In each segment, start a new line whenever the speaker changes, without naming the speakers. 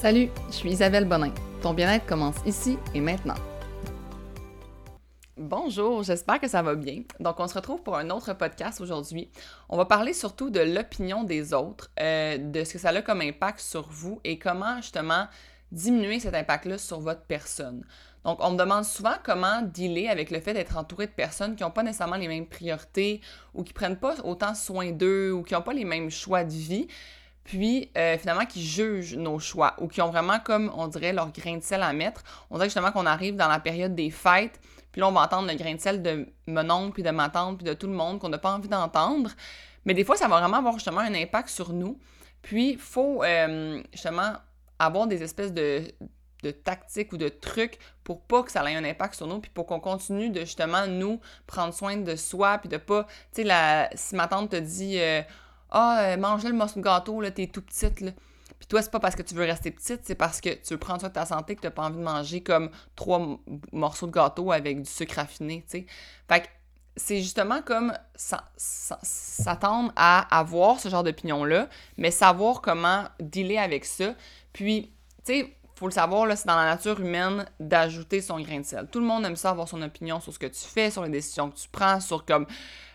Salut, je suis Isabelle Bonin. Ton bien-être commence ici et maintenant. Bonjour, j'espère que ça va bien. Donc, on se retrouve pour un autre podcast aujourd'hui. On va parler surtout de l'opinion des autres, euh, de ce que ça a comme impact sur vous et comment justement diminuer cet impact-là sur votre personne. Donc, on me demande souvent comment dealer avec le fait d'être entouré de personnes qui n'ont pas nécessairement les mêmes priorités ou qui prennent pas autant soin d'eux ou qui n'ont pas les mêmes choix de vie puis euh, finalement qui jugent nos choix ou qui ont vraiment comme on dirait leur grain de sel à mettre. On dirait justement qu'on arrive dans la période des fêtes, puis là on va entendre le grain de sel de mon oncle, puis de ma tante, puis de tout le monde qu'on n'a pas envie d'entendre. Mais des fois, ça va vraiment avoir justement un impact sur nous. Puis il faut euh, justement avoir des espèces de, tactiques ou de trucs pour pas que ça ait un impact sur nous, puis pour qu'on continue de justement nous prendre soin de soi, puis de pas, tu sais, si ma tante te dit... Euh, ah, euh, mange le morceau de gâteau, là, t'es tout petite, là. Puis toi, c'est pas parce que tu veux rester petite, c'est parce que tu veux prendre soin de ta santé que t'as pas envie de manger comme trois morceaux de gâteau avec du sucre raffiné, tu sais. Fait que c'est justement comme s'attendre à avoir ce genre d'opinion-là, mais savoir comment dealer avec ça. Puis, tu sais, faut le savoir, c'est dans la nature humaine d'ajouter son grain de sel. Tout le monde aime ça avoir son opinion sur ce que tu fais, sur les décisions que tu prends, sur comme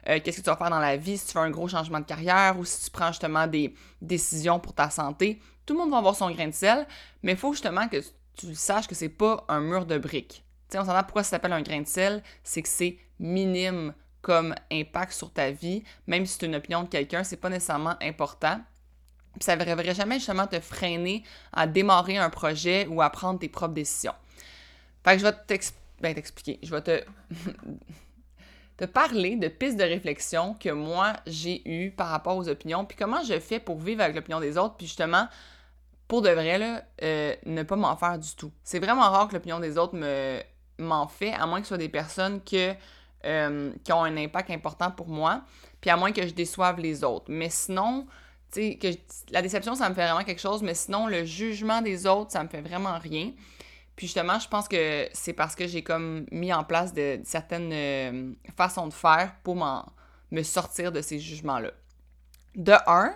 euh, qu'est-ce que tu vas faire dans la vie, si tu fais un gros changement de carrière ou si tu prends justement des décisions pour ta santé. Tout le monde va avoir son grain de sel, mais il faut justement que tu saches que c'est pas un mur de briques. sais, on s'entend pourquoi ça s'appelle un grain de sel, c'est que c'est minime comme impact sur ta vie, même si c'est une opinion de quelqu'un, c'est pas nécessairement important. Puis ça ne devrait jamais justement te freiner à démarrer un projet ou à prendre tes propres décisions. Fait que je vais ben, t'expliquer. je vais te, te parler de pistes de réflexion que moi j'ai eues par rapport aux opinions, puis comment je fais pour vivre avec l'opinion des autres, puis justement, pour de vrai, là, euh, ne pas m'en faire du tout. C'est vraiment rare que l'opinion des autres me m'en fait, à moins que ce soit des personnes euh, qui ont un impact important pour moi, puis à moins que je déçoive les autres. Mais sinon, que la déception, ça me fait vraiment quelque chose, mais sinon, le jugement des autres, ça me fait vraiment rien. Puis justement, je pense que c'est parce que j'ai comme mis en place de, certaines euh, façons de faire pour me sortir de ces jugements-là. De un,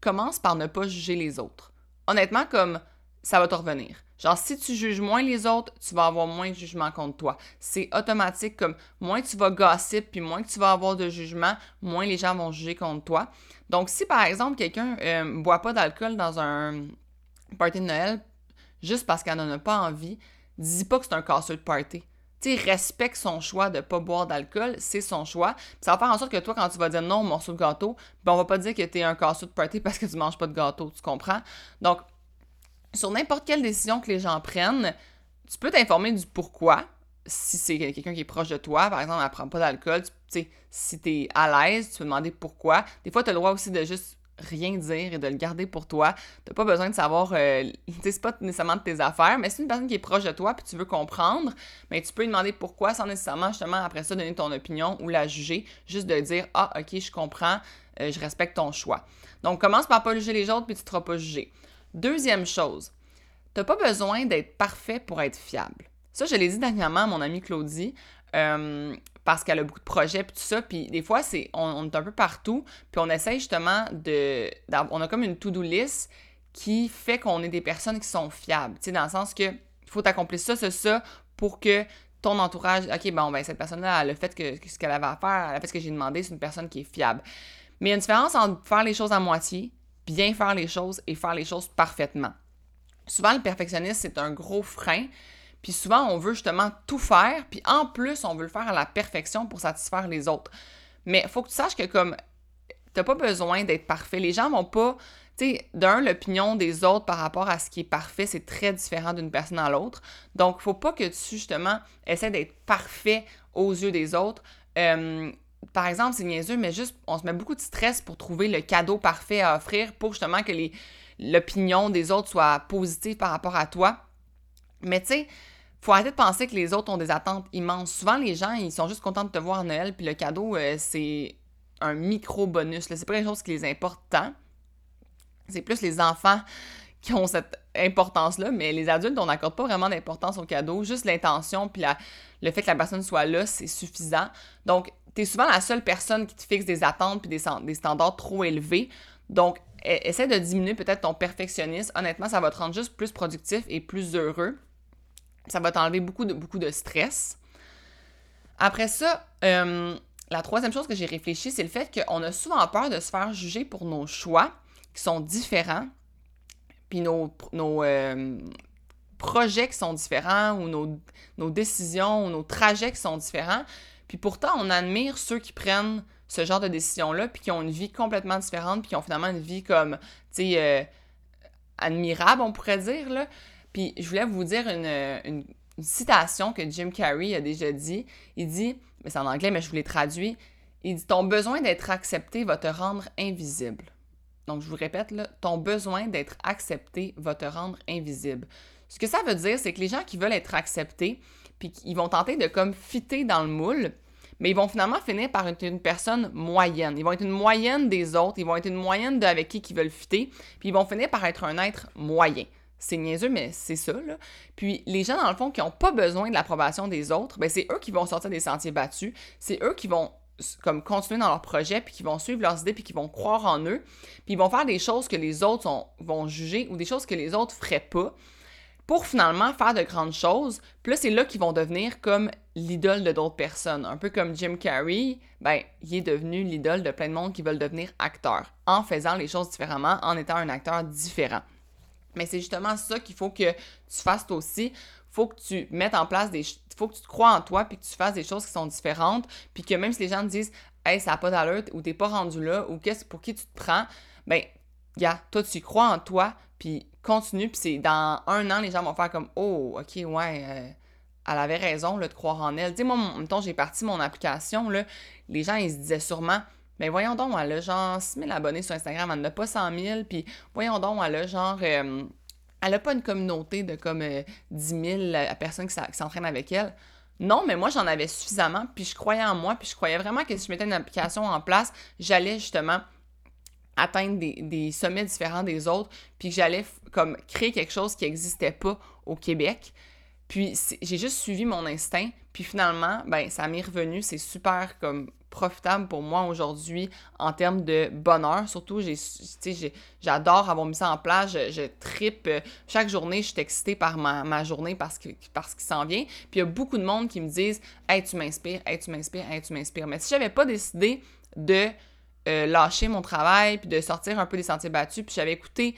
commence par ne pas juger les autres. Honnêtement, comme ça va te revenir. Genre, si tu juges moins les autres, tu vas avoir moins de jugement contre toi. C'est automatique, comme moins tu vas gossip, puis moins que tu vas avoir de jugement, moins les gens vont juger contre toi. Donc, si par exemple, quelqu'un ne euh, boit pas d'alcool dans un party de Noël, juste parce qu'elle n'en a pas envie, dis pas que c'est un casseux de party. Tu respecte son choix de pas boire d'alcool, c'est son choix. ça va faire en sorte que toi, quand tu vas dire non au morceau de gâteau, ben on va pas dire que tu es un casseux de party parce que tu manges pas de gâteau, tu comprends? Donc, sur n'importe quelle décision que les gens prennent, tu peux t'informer du pourquoi. Si c'est quelqu'un qui est proche de toi, par exemple, elle prend pas d'alcool, tu si tu es à l'aise, tu peux demander pourquoi. Des fois, tu as le droit aussi de juste rien dire et de le garder pour toi. T'as pas besoin de savoir, euh, c'est pas nécessairement de tes affaires, mais c'est une personne qui est proche de toi puis tu veux comprendre, mais tu peux lui demander pourquoi sans nécessairement justement après ça donner ton opinion ou la juger, juste de dire ah ok je comprends, euh, je respecte ton choix. Donc commence par pas juger les autres puis tu te seras pas jugé. Deuxième chose, t'as pas besoin d'être parfait pour être fiable. Ça, je l'ai dit dernièrement à mon amie Claudie, euh, parce qu'elle a beaucoup de projets, puis tout ça, puis des fois, c'est on, est un peu partout, puis on essaye justement de... On a comme une to-do list qui fait qu'on est des personnes qui sont fiables, tu sais, dans le sens que il faut accomplir ça, ça, ça, pour que ton entourage, OK, bon, ben cette personne-là, elle a fait que, ce qu'elle avait à faire, elle a fait ce que j'ai demandé, c'est une personne qui est fiable. Mais il y a une différence entre faire les choses à moitié bien faire les choses et faire les choses parfaitement. Souvent, le perfectionnisme, c'est un gros frein. Puis souvent, on veut justement tout faire, puis en plus, on veut le faire à la perfection pour satisfaire les autres. Mais il faut que tu saches que comme t'as pas besoin d'être parfait. Les gens vont pas. Tu sais, d'un, l'opinion des autres par rapport à ce qui est parfait, c'est très différent d'une personne à l'autre. Donc, faut pas que tu, justement, essaies d'être parfait aux yeux des autres. Euh, par exemple, c'est niaiseux, mais juste, on se met beaucoup de stress pour trouver le cadeau parfait à offrir pour justement que l'opinion des autres soit positive par rapport à toi. Mais tu sais, faut arrêter de penser que les autres ont des attentes immenses. Souvent, les gens, ils sont juste contents de te voir à Noël, puis le cadeau, euh, c'est un micro-bonus. C'est pas quelque chose qui les importe tant. C'est plus les enfants qui ont cette importance-là, mais les adultes, on n'accorde pas vraiment d'importance au cadeau. Juste l'intention, puis le fait que la personne soit là, c'est suffisant. Donc, tu es souvent la seule personne qui te fixe des attentes puis des, standards trop élevés. Donc, e, essaie de diminuer peut-être ton perfectionnisme. Honnêtement, ça va te rendre juste plus productif et plus heureux. Ça va t'enlever beaucoup de, beaucoup de stress. Après ça, la troisième chose que j'ai réfléchi, c'est le fait qu'on a souvent peur de se faire juger pour nos choix qui sont différents, puis nos, nos projets qui sont différents, ou nos, nos, décisions, ou nos trajets qui sont différents. Puis pourtant, on admire ceux qui prennent ce genre de décisions-là, puis qui ont une vie complètement différente, puis qui ont finalement une vie comme, tu sais, euh, admirable, on pourrait dire, là. Puis je voulais vous dire une, une citation que Jim Carrey a déjà dit. Il dit, mais c'est en anglais, mais je vous l'ai traduit. Il dit Ton besoin d'être accepté va te rendre invisible. Donc, je vous répète, là, ton besoin d'être accepté va te rendre invisible. Ce que ça veut dire, c'est que les gens qui veulent être acceptés, puis ils vont tenter de comme fitter dans le moule, mais ils vont finalement finir par être une personne moyenne. Ils vont être une moyenne des autres, ils vont être une moyenne de avec qui ils veulent fitter, puis ils vont finir par être un être moyen. C'est niaiseux, mais c'est ça. Puis les gens, dans le fond, qui n'ont pas besoin de l'approbation des autres, ben c'est eux qui vont sortir des sentiers battus. C'est eux qui vont comme continuer dans leur projet, puis qui vont suivre leurs idées, puis qui vont croire en eux, puis ils vont faire des choses que les autres vont juger ou des choses que les autres feraient pas pour finalement faire de grandes choses. Puis c'est là qu'ils vont devenir comme l'idole de d'autres personnes. Un peu comme Jim Carrey, ben, il est devenu l'idole de plein de monde qui veulent devenir acteurs en faisant les choses différemment, en étant un acteur différent. Mais c'est justement ça qu'il faut que tu fasses aussi. Faut que tu mettes en place des. faut que tu te crois en toi puis que tu fasses des choses qui sont différentes. Puis que même si les gens te disent, hey, ça n'a pas d'allure ou t'es pas rendu là ou qu'est-ce pour qui tu te prends, ben, toi, tu crois en toi puis continue. Puis c'est dans un an, les gens vont faire comme, oh, ok, ouais. Euh, elle avait raison là, de croire en elle. Tu sais, moi, temps, j'ai parti mon application, là, les gens, ils se disaient sûrement, mais voyons donc, elle a genre 6 000 abonnés sur Instagram, elle n'a pas 100 000, puis voyons donc, elle a genre... Euh, elle n'a pas une communauté de comme 10 euh, 000 personnes qui s'entraînent avec elle. Non, mais moi, j'en avais suffisamment, puis je croyais en moi, puis je croyais vraiment que si je mettais une application en place, j'allais justement atteindre des, sommets différents des autres, puis que j'allais comme créer quelque chose qui n'existait pas au Québec. Puis j'ai juste suivi mon instinct, puis finalement, ben ça m'est revenu, c'est super comme profitable pour moi aujourd'hui en termes de bonheur. Surtout, j'adore avoir mis ça en place. Je, je tripe. Chaque journée, je suis excitée par ma, journée parce que parce qu'il s'en vient. Puis il y a beaucoup de monde qui me disent Hey, tu m'inspires, hey, tu m'inspires, hey, tu m'inspires. Mais si j'avais pas décidé de euh, lâcher mon travail, puis de sortir un peu des sentiers battus, puis j'avais écouté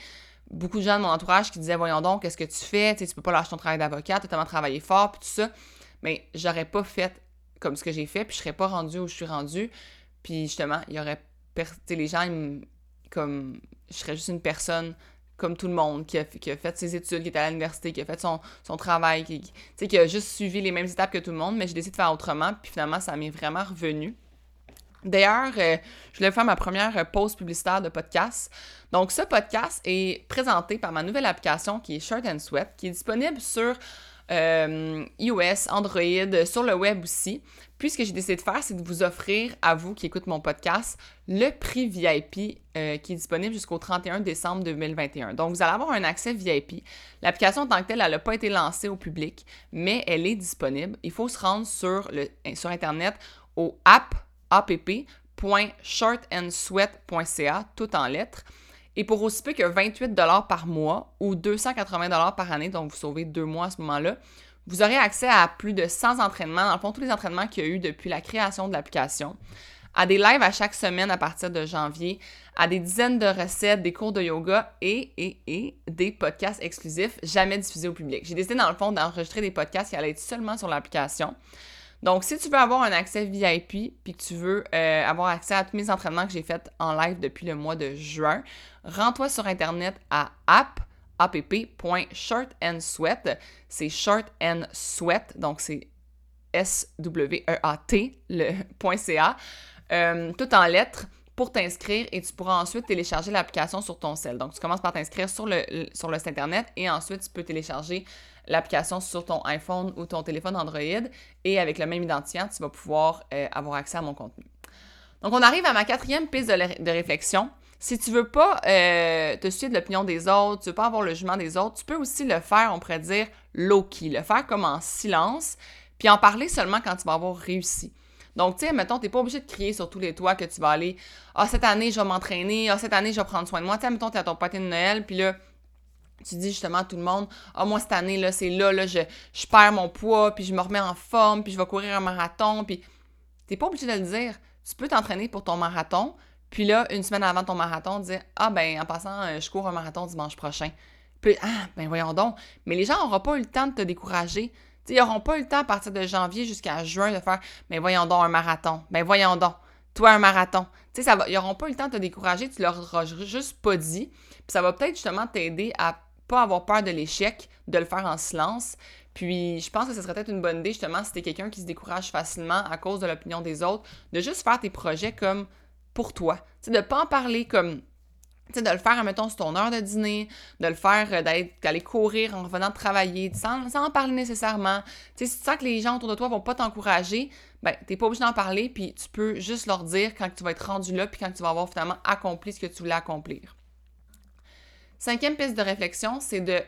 beaucoup de gens de mon entourage qui disaient Voyons donc, qu'est-ce que tu fais? Tu peux pas lâcher ton travail d'avocat, tu as tellement travaillé fort, puis tout ça. Mais j'aurais pas fait comme ce que j'ai fait, puis je serais pas rendue où je suis rendue. Puis justement, il y aurait. les gens, comme. Je serais juste une personne comme tout le monde, qui a, qui a fait ses études, qui est à l'université, qui a fait son, son travail, qui, qui, qui a juste suivi les mêmes étapes que tout le monde, mais j'ai décidé de faire autrement, puis finalement, ça m'est vraiment revenu. D'ailleurs, euh, je voulais faire ma première pause publicitaire de podcast. Donc, ce podcast est présenté par ma nouvelle application qui est Shirt and Sweat, qui est disponible sur euh, iOS, Android, sur le web aussi. Puis ce que j'ai décidé de faire, c'est de vous offrir à vous qui écoutez mon podcast le prix VIP euh, qui est disponible jusqu'au 31 décembre 2021. Donc vous allez avoir un accès VIP. L'application en tant que telle, elle n'a pas été lancée au public, mais elle est disponible. Il faut se rendre sur, sur Internet au app, app.shortandsweat.ca, tout en lettres. Et pour aussi peu que 28 par mois ou 280 par année, donc vous sauvez deux mois à ce moment-là, vous aurez accès à plus de 100 entraînements, dans le fond, tous les entraînements qu'il y a eu depuis la création de l'application, à des lives à chaque semaine à partir de janvier, à des dizaines de recettes, des cours de yoga et, et, des podcasts exclusifs jamais diffusés au public. J'ai décidé, dans le fond, d'enregistrer des podcasts qui allaient être seulement sur l'application. Donc, si tu veux avoir un accès VIP puis que tu veux euh, avoir accès à tous mes entraînements que j'ai faits en live depuis le mois de juin, rends-toi sur Internet à app. C'est short sweat, donc c'est S-W-E-A-T, le .ca, euh, tout en lettres pour t'inscrire et tu pourras ensuite télécharger l'application sur ton cell. Donc, tu commences par t'inscrire sur le, sur le site Internet et ensuite, tu peux télécharger l'application sur ton iPhone ou ton téléphone Android et avec le même identifiant, tu vas pouvoir euh, avoir accès à mon contenu. Donc, on arrive à ma quatrième piste de, réflexion. Si tu veux pas euh, te suivre de l'opinion des autres, tu veux pas avoir le jugement des autres, tu peux aussi le faire, on pourrait dire, low-key, le faire comme en silence, puis en parler seulement quand tu vas avoir réussi. Donc, tu sais, mettons, t'es pas obligé de crier sur tous les toits que tu vas aller « Ah, cette année, je vais m'entraîner. Ah, cette année, je vais prendre soin de moi. » Tu mettons, t'es à ton pâté de Noël, puis là, tu dis justement à tout le monde « Ah, moi, cette année, là, c'est là, là, je, je perds mon poids, puis je me remets en forme, puis je vais courir un marathon. » Puis t'es pas obligé de le dire. Tu peux t'entraîner pour ton marathon, puis là, une semaine avant ton marathon, dire Ah, ben, en passant, euh, je cours un marathon dimanche prochain. Puis, ah, ben, voyons donc. Mais les gens n'auront pas eu le temps de te décourager. Ils n'auront pas eu le temps à partir de janvier jusqu'à juin de faire Mais voyons donc, un marathon. Ben, voyons donc. Toi, un marathon. Ça va, ils n'auront pas eu le temps de te décourager. Tu leur auras juste pas dit. Puis, ça va peut-être justement t'aider à pas avoir peur de l'échec, de le faire en silence. Puis je pense que ce serait peut-être une bonne idée, justement, si t'es quelqu'un qui se décourage facilement à cause de l'opinion des autres, de juste faire tes projets comme pour toi. Tu sais, de pas en parler comme de le faire, mettons, sur ton heure de dîner, de le faire, euh, d'aller courir en revenant travailler, sans, en parler nécessairement. Si tu sens que les gens autour de toi vont pas t'encourager, ben, t'es pas obligé d'en parler, puis tu peux juste leur dire quand tu vas être rendu là, puis quand tu vas avoir finalement accompli ce que tu voulais accomplir. Cinquième piste de réflexion, c'est de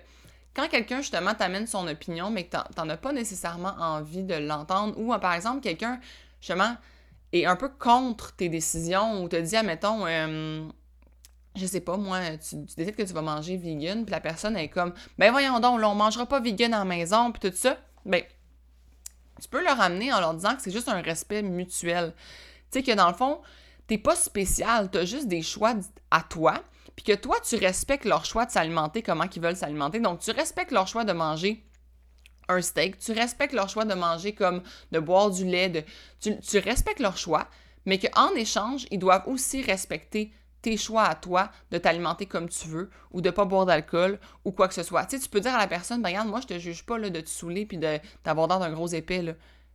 quand quelqu'un justement t'amène son opinion, mais que t'en as pas nécessairement envie de l'entendre, ou par exemple quelqu'un justement est un peu contre tes décisions, ou te dit, admettons, euh, je sais pas, moi, tu, décides que tu vas manger vegan, puis la personne est comme, ben voyons donc, là, on mangera pas vegan en maison, puis tout ça, ben, tu peux leur amener en leur disant que c'est juste un respect mutuel. Tu sais, que dans le fond, t'es pas spécial, t'as juste des choix à toi, puis que toi, tu respectes leur choix de s'alimenter, comment ils veulent s'alimenter. Donc, tu respectes leur choix de manger un steak, tu respectes leur choix de manger comme de boire du lait, de, tu respectes leur choix, mais qu'en échange, ils doivent aussi respecter tes choix à toi de t'alimenter comme tu veux ou de pas boire d'alcool ou quoi que ce soit. Tu sais, tu peux dire à la personne, ben regarde, moi, je te juge pas là, de te saouler puis d'avoir dans d'un gros là.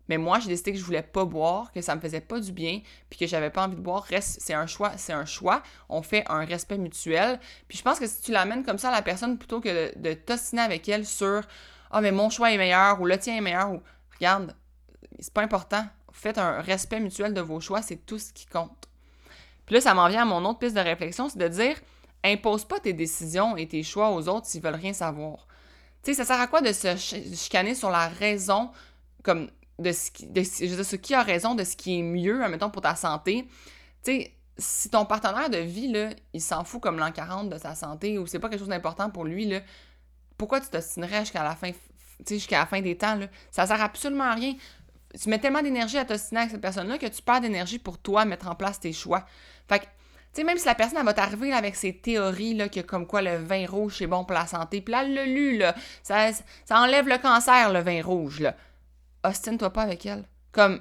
Mais moi, j'ai décidé que je voulais pas boire, que ça me faisait pas du bien, puis que j'avais pas envie de boire. Reste, c'est un choix, c'est un choix. On fait un respect mutuel. Puis je pense que si tu l'amènes comme ça à la personne, plutôt que de, de t'ostiner avec elle sur Ah, mais mon choix est meilleur ou le tien est meilleur ou regarde, c'est pas important. Faites un respect mutuel de vos choix, c'est tout ce qui compte. Puis là, ça m'en vient à mon autre piste de réflexion, c'est de dire impose pas tes décisions et tes choix aux autres s'ils veulent rien savoir. Tu sais, ça sert à quoi de se chicaner sur la raison comme de ce qui, a raison, de ce qui est mieux, admettons, pour ta santé? Tu sais, si ton partenaire de vie, là, il s'en fout comme l'an 40 de sa santé ou c'est pas quelque chose d'important pour lui, là, pourquoi tu t'ostinerais jusqu'à la fin, jusqu'à la fin des temps, là? Ça sert absolument à rien. Tu mets tellement d'énergie à t'ostiner avec cette personne-là que tu perds d'énergie pour toi mettre en place tes choix. Fait que, tu sais, même si la personne, elle va t'arriver avec ses théories, là, que comme quoi le vin rouge, c'est bon pour la santé, puis là, elle l'a lu, là, ça, ça enlève le cancer, le vin rouge, là ostine-toi pas avec elle. Comme,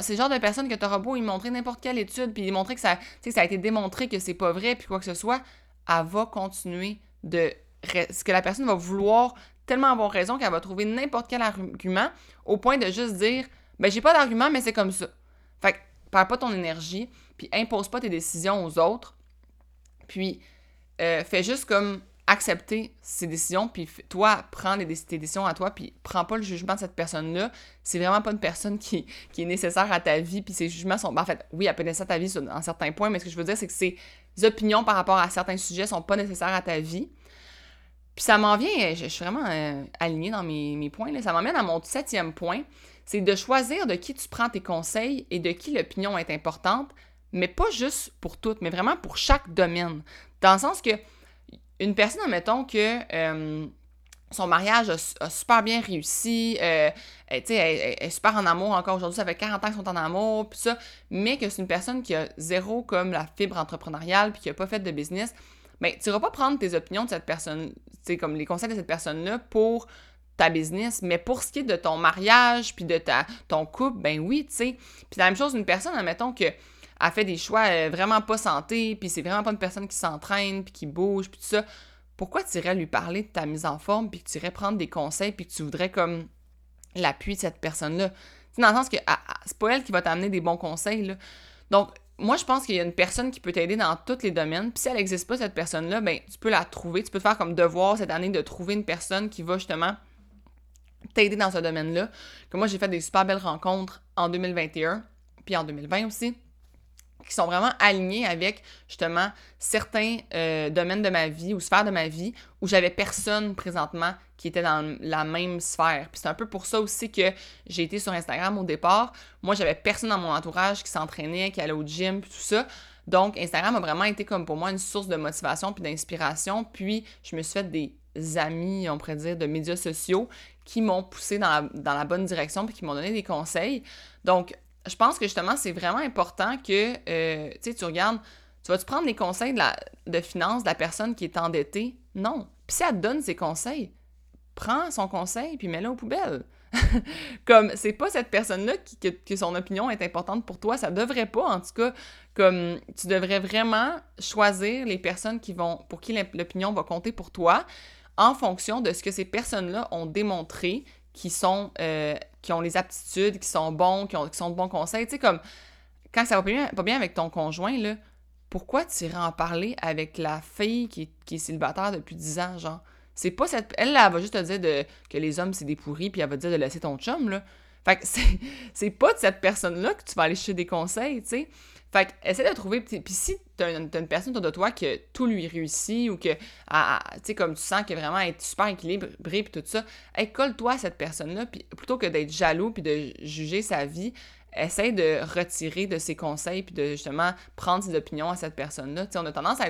c'est le genre de personne que t'auras beau y montrer n'importe quelle étude, puis montrer que ça, ça a été démontré que c'est pas vrai, puis quoi que ce soit, elle va continuer de. Ce que la personne va vouloir tellement avoir raison qu'elle va trouver n'importe quel argument au point de juste dire ben j'ai pas d'argument, mais c'est comme ça. Fait que perds pas ton énergie, puis impose pas tes décisions aux autres, puis euh, fais juste comme accepter ses décisions, puis toi, prends les, tes décisions à toi, puis prends pas le jugement de cette personne-là. C'est vraiment pas une personne qui, est nécessaire à ta vie, puis ses jugements sont... Ben, en fait, oui, elle peut nécessaire à ta vie sur, en certains points, mais ce que je veux dire, c'est que ses opinions par rapport à certains sujets sont pas nécessaires à ta vie. Puis ça m'en vient, je, suis vraiment euh, alignée dans mes, points, là. ça m'emmène à mon septième point, c'est de choisir de qui tu prends tes conseils et de qui l'opinion est importante, mais pas juste pour toutes, mais vraiment pour chaque domaine. Dans le sens que une personne, admettons que euh, son mariage a, super bien réussi, euh, elle, est super en amour encore aujourd'hui, ça fait 40 ans qu'ils sont en amour, puis ça, mais que c'est une personne qui a zéro comme la fibre entrepreneuriale, puis qui n'a pas fait de business, ben, tu vas pas prendre tes opinions de cette personne, tu comme les conseils de cette personne-là pour ta business, mais pour ce qui est de ton mariage, puis de ta, ton couple, ben oui, tu sais. Puis la même chose, une personne, admettons que a fait des choix euh, vraiment pas santé, puis c'est vraiment pas une personne qui s'entraîne, puis qui bouge, puis tout ça, pourquoi tu irais lui parler de ta mise en forme, puis que tu irais prendre des conseils, puis que tu voudrais comme l'appui de cette personne-là? Dans le sens que ah, ah, c'est pas elle qui va t'amener des bons conseils, là. Donc, moi, je pense qu'il y a une personne qui peut t'aider dans tous les domaines. Puis si elle n'existe pas, cette personne-là, ben, tu peux la trouver. Tu peux faire comme devoir cette année de trouver une personne qui va justement t'aider dans ce domaine-là. Que moi, j'ai fait des super belles rencontres en 2021, puis en 2020 aussi qui sont vraiment alignés avec justement certains euh, domaines de ma vie ou sphères de ma vie où j'avais personne présentement qui était dans la même sphère. Puis c'est un peu pour ça aussi que j'ai été sur Instagram au départ. Moi, j'avais personne dans mon entourage qui s'entraînait, qui allait au gym, puis tout ça. Donc, Instagram a vraiment été comme pour moi une source de motivation puis d'inspiration. Puis, je me suis fait des amis, on pourrait dire, de médias sociaux qui m'ont poussé dans la, dans la bonne direction puis qui m'ont donné des conseils. Donc, je pense que justement, c'est vraiment important que, euh, tu regardes, tu vas-tu prendre les conseils de, la, de la personne qui est endettée? Non. Puis si elle te donne ses conseils, prends son conseil puis mets-le aux poubelles. comme, c'est pas cette personne-là qui, que, son opinion est importante pour toi, ça devrait pas, en tout cas, comme, tu devrais vraiment choisir les personnes qui vont, pour qui l'opinion va compter pour toi, en fonction de ce que ces personnes-là ont démontré, euh, qui ont les aptitudes, qui sont bons, qui, ont, sont de bons conseils. Tu sais, comme, quand ça va pas bien, pas bien avec ton conjoint, là, pourquoi tu irais en parler avec la fille qui, qui est célibataire depuis 10 ans, genre? C'est pas cette. Elle, là, elle va juste te dire de, que les hommes, c'est des pourris, puis elle va te dire de laisser ton chum, là. Fait que c'est pas de cette personne-là que tu vas aller chercher des conseils, tu sais. Fait que essaie de trouver. Puis si t'as une, personne autour de toi que tout lui réussit ou que, tu sais, comme tu sens qu'elle vraiment est super équilibrée, puis tout ça, colle-toi à cette personne-là, puis plutôt que d'être jaloux, puis de juger sa vie, essaie de retirer de ses conseils, puis de justement prendre ses opinions à cette personne-là. Tu sais, on a tendance à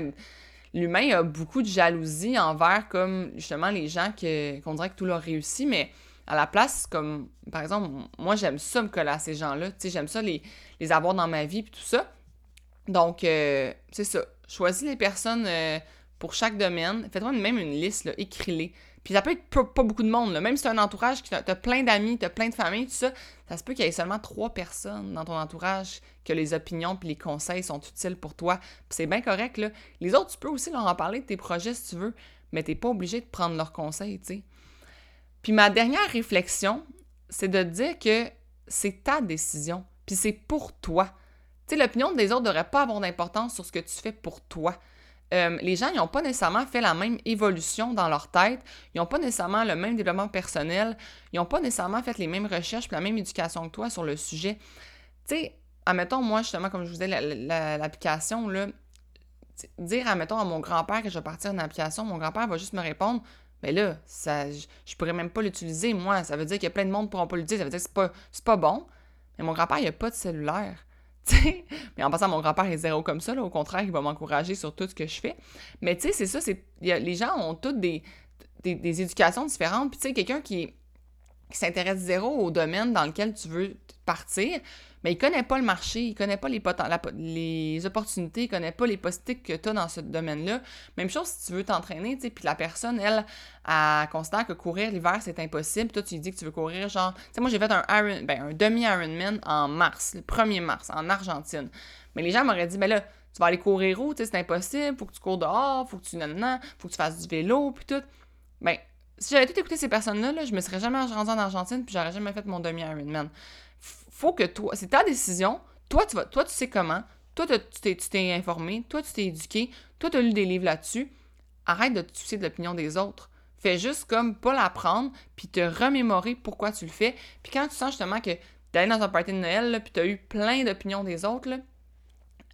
l'humain a beaucoup de jalousie envers comme justement les gens qu'on dirait que tout leur réussit, mais à la place, comme par exemple, moi j'aime ça me coller à ces gens-là, tu sais, j'aime ça les, les avoir dans ma vie puis tout ça. Donc, euh, c'est ça. Choisis les personnes euh, pour chaque domaine. Fais-toi même une liste, écris-les. Puis ça peut être pas, beaucoup de monde, même si tu as un entourage, tu as, plein d'amis, tu as plein de familles, tout ça, ça se peut qu'il y ait seulement trois personnes dans ton entourage que les opinions puis les conseils sont utiles pour toi. Puis c'est bien correct, là. Les autres, tu peux aussi leur en parler de tes projets si tu veux, mais t'es pas obligé de prendre leurs conseils, tu sais. Puis ma dernière réflexion, c'est de dire que c'est ta décision, puis c'est pour toi. Tu sais, l'opinion des autres ne devrait pas avoir d'importance sur ce que tu fais pour toi. Euh, les gens, n'ont pas nécessairement fait la même évolution dans leur tête, ils n'ont pas nécessairement le même développement personnel, ils n'ont pas nécessairement fait les mêmes recherches la même éducation que toi sur le sujet. Tu sais, admettons, moi, justement, comme je vous disais, l'application, là, dire, admettons, à mon grand-père que je vais partir une application, mon grand-père va juste me répondre, mais là, ça, je, ne pourrais même pas l'utiliser, moi. Ça veut dire qu'il y a plein de monde qui pourront pas l'utiliser. Ça veut dire que c'est pas, pas bon. Mais mon grand-père, il a pas de cellulaire. mais en passant, mon grand-père est zéro comme ça. Là. Au contraire, il va m'encourager sur tout ce que je fais. Mais tu sais, c'est ça. c'est Les gens ont toutes des, des, éducations différentes. Puis tu sais, quelqu'un qui, s'intéresse zéro au domaine dans lequel tu veux partir, mais il connaît pas le marché, il connaît pas les, opportunités, il connaît pas les possibilités que tu as dans ce domaine-là. Même chose si tu veux t'entraîner, puis la personne, elle, elle constate que courir l'hiver, c'est impossible. Toi, tu lui dis que tu veux courir, genre... Tu sais, moi, j'ai fait un, Iron, ben, demi-Ironman en mars, le 1er mars, en Argentine. Mais les gens m'auraient dit, mais là, tu vas aller courir où, tu sais, c'est impossible, faut que tu cours dehors, faut que tu... Nan, faut que tu fasses du vélo, puis tout. Ben, si j'avais tout écouté ces personnes-là, là, je me serais jamais rendu en Argentine, puis j'aurais jamais fait mon demi-Ironman faut que toi, c'est ta décision. Toi, tu vas, toi, tu sais comment. Toi, tu t'es informé. Toi, tu t'es éduqué. Toi, tu as lu des livres là-dessus. Arrête de te soucier de l'opinion des autres. Fais juste comme pas la prendre, puis te remémorer pourquoi tu le fais. Puis quand tu sens justement que tu allé dans un party de Noël, puis tu as eu plein d'opinions des autres,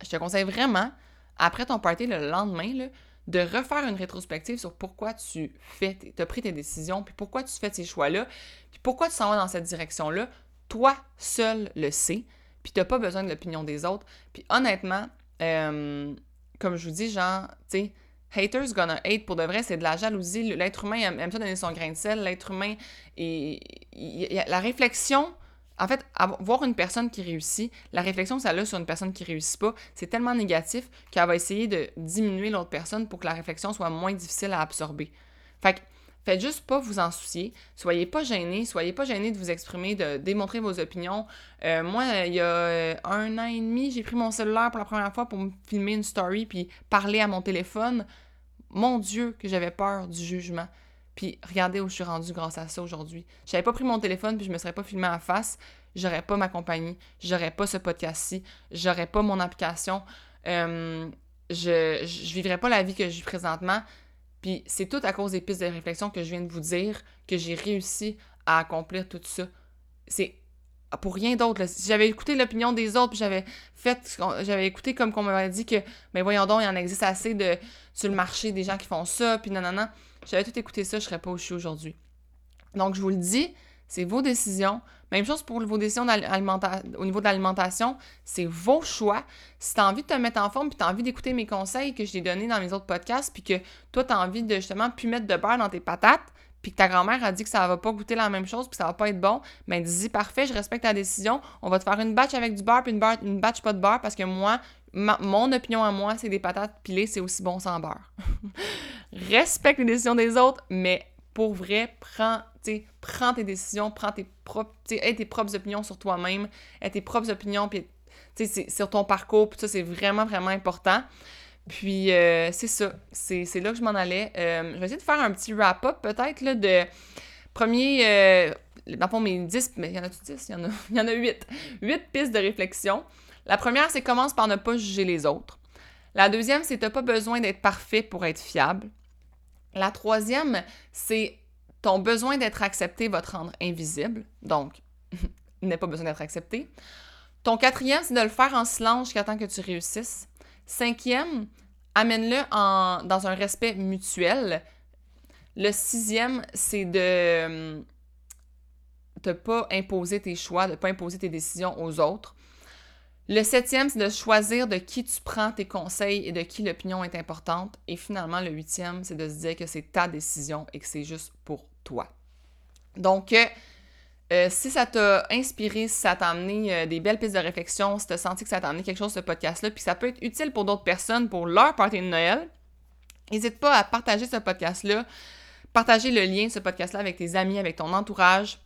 je te conseille vraiment, après ton party le lendemain, là, de refaire une rétrospective sur pourquoi tu fais, as pris tes décisions, puis pourquoi tu fais ces choix-là, puis pourquoi tu s'en vas dans cette direction-là, toi seul le sais, puis t'as pas besoin de l'opinion des autres. Puis honnêtement, euh, comme je vous dis, genre, tu sais, haters gonna hate pour de vrai, c'est de la jalousie. L'être humain aime, ça donner son grain de sel. L'être humain, la réflexion, en fait, voir une personne qui réussit, la réflexion que ça a sur une personne qui réussit pas, c'est tellement négatif qu'elle va essayer de diminuer l'autre personne pour que la réflexion soit moins difficile à absorber. Fait Faites juste pas vous en soucier. Soyez pas gênés. Soyez pas gênés de vous exprimer, de démontrer vos opinions. Euh, moi, il y a euh, un an et demi, j'ai pris mon cellulaire pour la première fois pour me filmer une story puis parler à mon téléphone. Mon Dieu, que j'avais peur du jugement. Puis regardez où je suis rendue grâce à ça aujourd'hui. J'avais pas pris mon téléphone puis je me serais pas filmé en face. J'aurais pas ma compagnie. J'aurais pas ce podcast-ci. J'aurais pas mon application. Euh, je, je vivrais pas la vie que je vis présentement puis c'est tout à cause des pistes de réflexion que je viens de vous dire que j'ai réussi à accomplir tout ça. C'est pour rien d'autre. Si j'avais écouté l'opinion des autres, puis j'avais fait, j'avais écouté comme qu'on m'avait dit que, mais voyons donc, il y en existe assez de, sur le marché des gens qui font ça, puis non. J'avais tout écouté ça, je serais pas où je suis aujourd'hui. Donc, je vous le dis, c'est vos décisions. Même chose pour vos décisions au niveau de l'alimentation, c'est vos choix. Si tu as envie de te mettre en forme, puis tu as envie d'écouter mes conseils que je t'ai donnés dans mes autres podcasts, puis que toi, tu as envie de justement plus mettre de beurre dans tes patates, puis que ta grand-mère a dit que ça va pas goûter la même chose, puis ça va pas être bon, ben dis parfait, je respecte ta décision. On va te faire une batch avec du beurre, puis une batch pas de beurre, parce que moi, mon opinion à moi, c'est des patates pilées, c'est aussi bon sans beurre. respecte les décisions des autres, mais pour vrai, prends, prends tes décisions, prends tes propres, aie tes propres opinions sur toi-même, aie tes propres opinions, puis sur ton parcours, puis ça, c'est vraiment, vraiment important. Puis euh, c'est ça, c'est là que je m'en allais. Euh, je vais essayer de faire un petit wrap-up peut-être de premier, euh, dans le fond, mes 10, mais il y en a 10? Il y en a, il y en a 8. 8 pistes de réflexion. La première, c'est commence par ne pas juger les autres. La deuxième, c'est n'as pas besoin d'être parfait pour être fiable. La troisième, c'est ton besoin d'être accepté va te rendre invisible. Donc, n'as pas besoin d'être accepté. Ton quatrième, c'est de le faire en silence jusqu'à temps que tu réussisses. Cinquième, amène-le dans un respect mutuel. Le sixième, c'est de ne hum, pas imposer tes choix, de ne pas imposer tes décisions aux autres. Le septième, c'est de choisir de qui tu prends tes conseils et de qui l'opinion est importante. Et finalement, le huitième, c'est de se dire que c'est ta décision et que c'est juste pour toi. Donc, euh, euh, si ça t'a inspiré, si ça t'a amené euh, des belles pistes de réflexion, si t'as senti que ça t'a amené quelque chose ce podcast-là, puis ça peut être utile pour d'autres personnes pour leur party de Noël, n'hésite pas à partager ce podcast-là, partager le lien de ce podcast-là avec tes amis, avec ton entourage,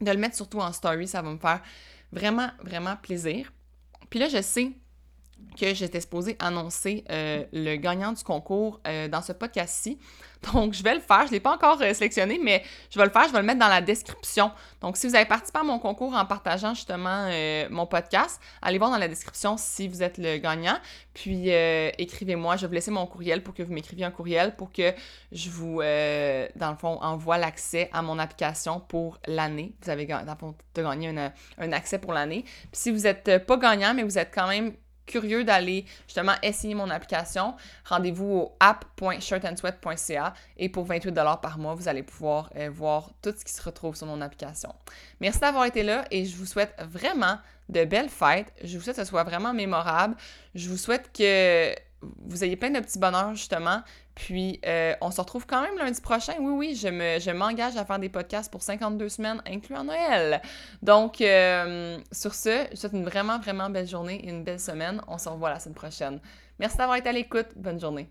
de le mettre surtout en story, ça va me faire vraiment, vraiment plaisir. Puis là, je sais que j'étais supposée annoncer euh, le gagnant du concours dans ce podcast-ci. Donc, je vais le faire. Je ne l'ai pas encore euh, sélectionné, mais je vais le faire. Je vais le mettre dans la description. Donc, si vous avez participé à mon concours en partageant justement euh, mon podcast, allez voir dans la description si vous êtes le gagnant. Puis, euh, écrivez-moi. Je vais vous laisser mon courriel pour que vous m'écriviez un courriel pour que je vous, dans le fond, envoie l'accès à mon application pour l'année. Vous avez, dans le fond, gagné un accès pour l'année. Puis, si vous n'êtes pas gagnant, mais vous êtes quand même curieux d'aller justement essayer mon application, rendez-vous au app.shirtandsweat.ca et pour 28 par mois, vous allez pouvoir euh, voir tout ce qui se retrouve sur mon application. Merci d'avoir été là et je vous souhaite vraiment de belles fêtes. Je vous souhaite que ce soit vraiment mémorable. Je vous souhaite que vous ayez plein de petits bonheurs justement puis, euh, on se retrouve quand même lundi prochain. Oui, oui, je, me, je m'engage à faire des podcasts pour 52 semaines, incluant Noël. Donc, euh, sur ce, je souhaite une vraiment, vraiment belle journée et une belle semaine. On se revoit la semaine prochaine. Merci d'avoir été à l'écoute. Bonne journée.